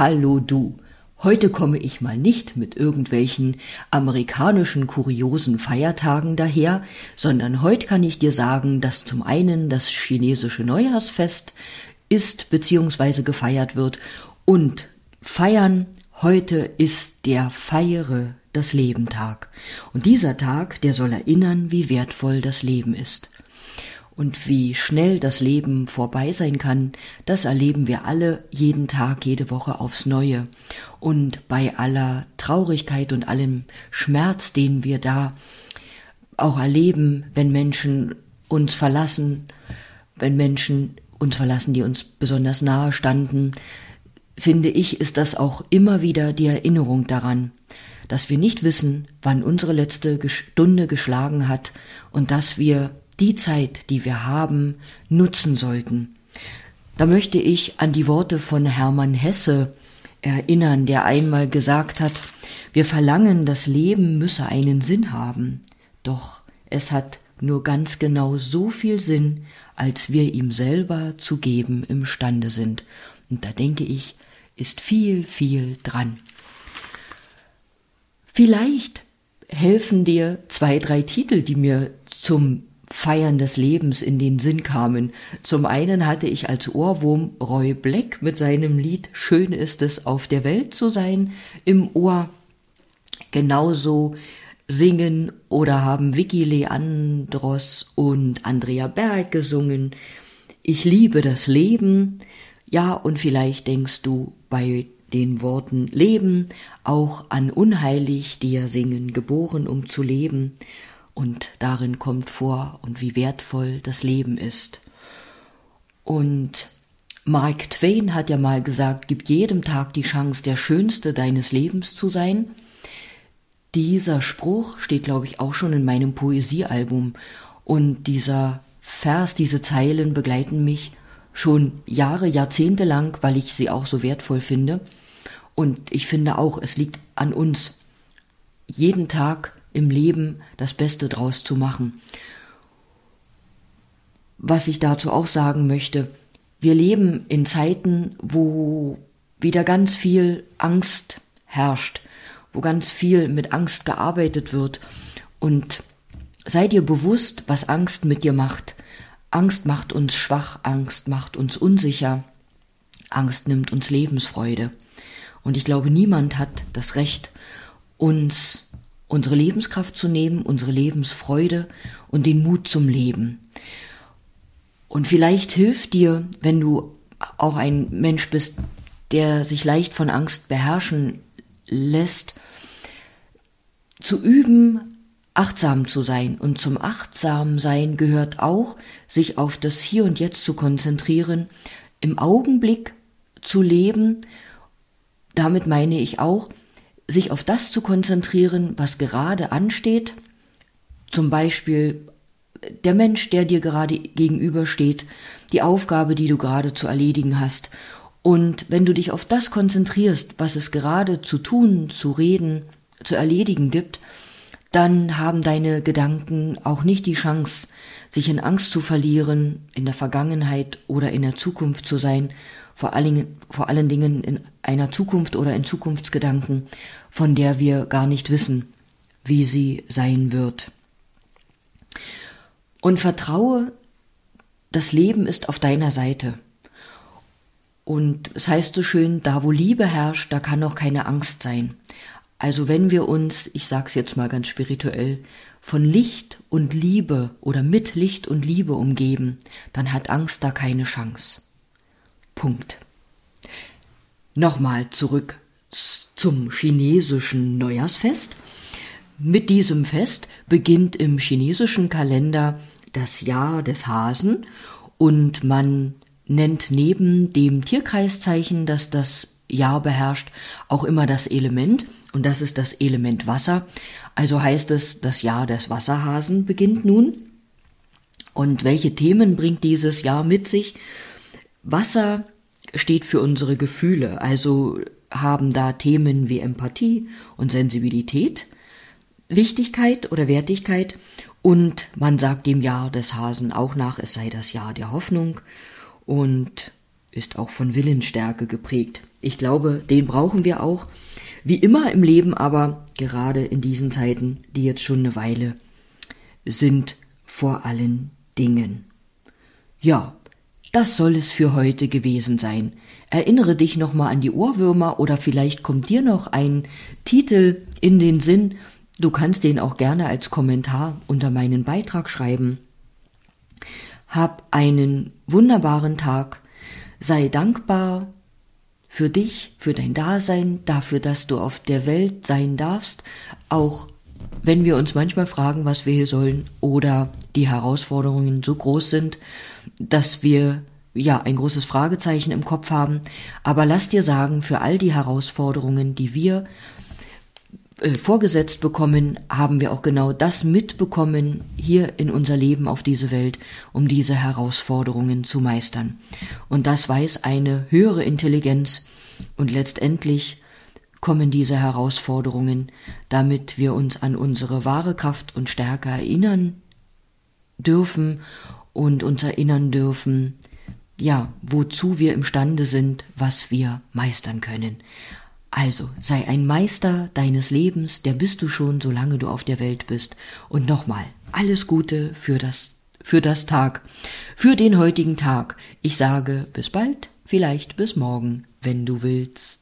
Hallo du. Heute komme ich mal nicht mit irgendwelchen amerikanischen kuriosen Feiertagen daher, sondern heute kann ich dir sagen, dass zum einen das chinesische Neujahrsfest ist bzw. gefeiert wird und feiern heute ist der Feiere das Leben Tag. Und dieser Tag, der soll erinnern, wie wertvoll das Leben ist. Und wie schnell das Leben vorbei sein kann, das erleben wir alle jeden Tag, jede Woche aufs Neue. Und bei aller Traurigkeit und allem Schmerz, den wir da auch erleben, wenn Menschen uns verlassen, wenn Menschen uns verlassen, die uns besonders nahe standen, finde ich, ist das auch immer wieder die Erinnerung daran, dass wir nicht wissen, wann unsere letzte Stunde geschlagen hat und dass wir die Zeit, die wir haben, nutzen sollten. Da möchte ich an die Worte von Hermann Hesse erinnern, der einmal gesagt hat, wir verlangen, das Leben müsse einen Sinn haben, doch es hat nur ganz genau so viel Sinn, als wir ihm selber zu geben imstande sind. Und da denke ich, ist viel, viel dran. Vielleicht helfen dir zwei, drei Titel, die mir zum Feiern des Lebens in den Sinn kamen. Zum einen hatte ich als Ohrwurm Roy Black mit seinem Lied Schön ist es auf der Welt zu sein im Ohr. Genauso singen oder haben Vicky Leandros und Andrea Berg gesungen. Ich liebe das Leben. Ja, und vielleicht denkst du bei den Worten Leben auch an Unheilig, die ja singen, geboren um zu leben und darin kommt vor und wie wertvoll das Leben ist. Und Mark Twain hat ja mal gesagt, gib jedem Tag die Chance, der Schönste deines Lebens zu sein. Dieser Spruch steht, glaube ich, auch schon in meinem Poesiealbum. Und dieser Vers, diese Zeilen begleiten mich schon Jahre, Jahrzehnte lang, weil ich sie auch so wertvoll finde. Und ich finde auch, es liegt an uns, jeden Tag im Leben das Beste draus zu machen. Was ich dazu auch sagen möchte, wir leben in Zeiten, wo wieder ganz viel Angst herrscht, wo ganz viel mit Angst gearbeitet wird. Und sei dir bewusst, was Angst mit dir macht. Angst macht uns schwach, Angst macht uns unsicher, Angst nimmt uns Lebensfreude. Und ich glaube, niemand hat das Recht, uns unsere Lebenskraft zu nehmen, unsere Lebensfreude und den Mut zum Leben. Und vielleicht hilft dir, wenn du auch ein Mensch bist, der sich leicht von Angst beherrschen lässt, zu üben, achtsam zu sein. Und zum Achtsamsein gehört auch, sich auf das Hier und Jetzt zu konzentrieren, im Augenblick zu leben. Damit meine ich auch, sich auf das zu konzentrieren, was gerade ansteht, zum Beispiel der Mensch, der dir gerade gegenübersteht, die Aufgabe, die du gerade zu erledigen hast. Und wenn du dich auf das konzentrierst, was es gerade zu tun, zu reden, zu erledigen gibt, dann haben deine Gedanken auch nicht die Chance, sich in Angst zu verlieren, in der Vergangenheit oder in der Zukunft zu sein, vor allen, vor allen Dingen in einer Zukunft oder in Zukunftsgedanken, von der wir gar nicht wissen, wie sie sein wird. Und vertraue, das Leben ist auf deiner Seite. Und es heißt so schön, da wo Liebe herrscht, da kann auch keine Angst sein. Also wenn wir uns, ich sag's jetzt mal ganz spirituell, von Licht und Liebe oder mit Licht und Liebe umgeben, dann hat Angst da keine Chance. Punkt. Nochmal zurück zum chinesischen Neujahrsfest. Mit diesem Fest beginnt im chinesischen Kalender das Jahr des Hasen und man nennt neben dem Tierkreiszeichen, das das Jahr beherrscht, auch immer das Element und das ist das Element Wasser. Also heißt es, das Jahr des Wasserhasen beginnt nun. Und welche Themen bringt dieses Jahr mit sich? Wasser steht für unsere Gefühle, also haben da Themen wie Empathie und Sensibilität, Wichtigkeit oder Wertigkeit und man sagt dem Jahr des Hasen auch nach, es sei das Jahr der Hoffnung und ist auch von Willensstärke geprägt. Ich glaube, den brauchen wir auch, wie immer im Leben, aber gerade in diesen Zeiten, die jetzt schon eine Weile sind, vor allen Dingen. Ja, das soll es für heute gewesen sein. Erinnere dich nochmal an die Ohrwürmer oder vielleicht kommt dir noch ein Titel in den Sinn. Du kannst den auch gerne als Kommentar unter meinen Beitrag schreiben. Hab einen wunderbaren Tag. Sei dankbar für dich, für dein Dasein, dafür, dass du auf der Welt sein darfst, auch wenn wir uns manchmal fragen, was wir hier sollen oder die Herausforderungen so groß sind, dass wir ja ein großes Fragezeichen im Kopf haben. Aber lass dir sagen, für all die Herausforderungen, die wir äh, vorgesetzt bekommen, haben wir auch genau das mitbekommen hier in unser Leben auf diese Welt, um diese Herausforderungen zu meistern. Und das weiß eine höhere Intelligenz und letztendlich kommen diese Herausforderungen, damit wir uns an unsere wahre Kraft und Stärke erinnern dürfen und uns erinnern dürfen, ja, wozu wir imstande sind, was wir meistern können. Also sei ein Meister deines Lebens, der bist du schon, solange du auf der Welt bist. Und nochmal, alles Gute für das, für das Tag, für den heutigen Tag. Ich sage bis bald, vielleicht bis morgen, wenn du willst.